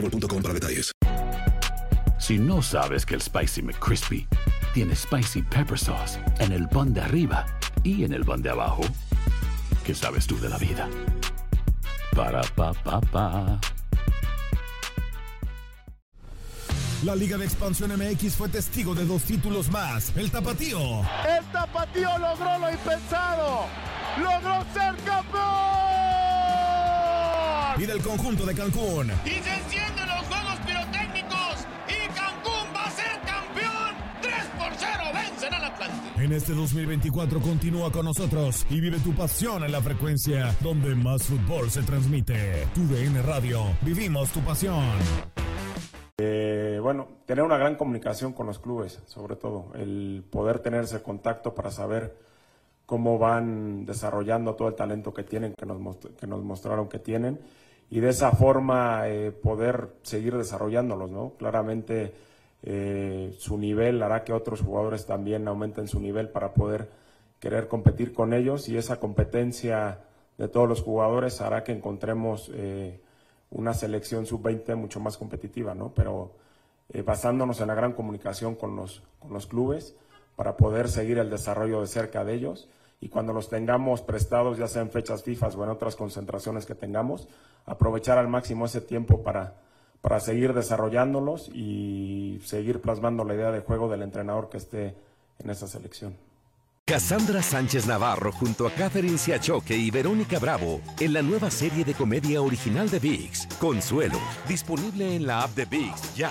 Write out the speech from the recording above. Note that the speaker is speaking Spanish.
boostmobile.com. Si no sabes que el Spicy McCrispy tiene Spicy Pepper Sauce en el pan de arriba y en el pan de abajo, ¿qué sabes tú de la vida? Para, pa, pa, pa. La Liga de Expansión MX fue testigo de dos títulos más. El Tapatío. El Tapatío logró lo impensado. Logró ser campeón. Y del conjunto de Cancún. Y se En este 2024 continúa con nosotros y vive tu pasión en la frecuencia donde más fútbol se transmite. Tu DN Radio. Vivimos tu pasión. Eh, bueno, tener una gran comunicación con los clubes, sobre todo, el poder tener ese contacto para saber cómo van desarrollando todo el talento que tienen, que nos, que nos mostraron que tienen, y de esa forma eh, poder seguir desarrollándolos, ¿no? Claramente eh, su nivel hará que otros jugadores también aumenten su nivel para poder querer competir con ellos, y esa competencia de todos los jugadores hará que encontremos eh, una selección sub-20 mucho más competitiva, ¿no? Pero eh, basándonos en la gran comunicación con los, con los clubes para poder seguir el desarrollo de cerca de ellos y cuando los tengamos prestados, ya sea en fechas FIFA o en otras concentraciones que tengamos, aprovechar al máximo ese tiempo para, para seguir desarrollándolos y seguir plasmando la idea de juego del entrenador que esté en esa selección. Cassandra Sánchez Navarro junto a Catherine Siachoque y Verónica Bravo en la nueva serie de comedia original de VIX, Consuelo, disponible en la app de VIX ya.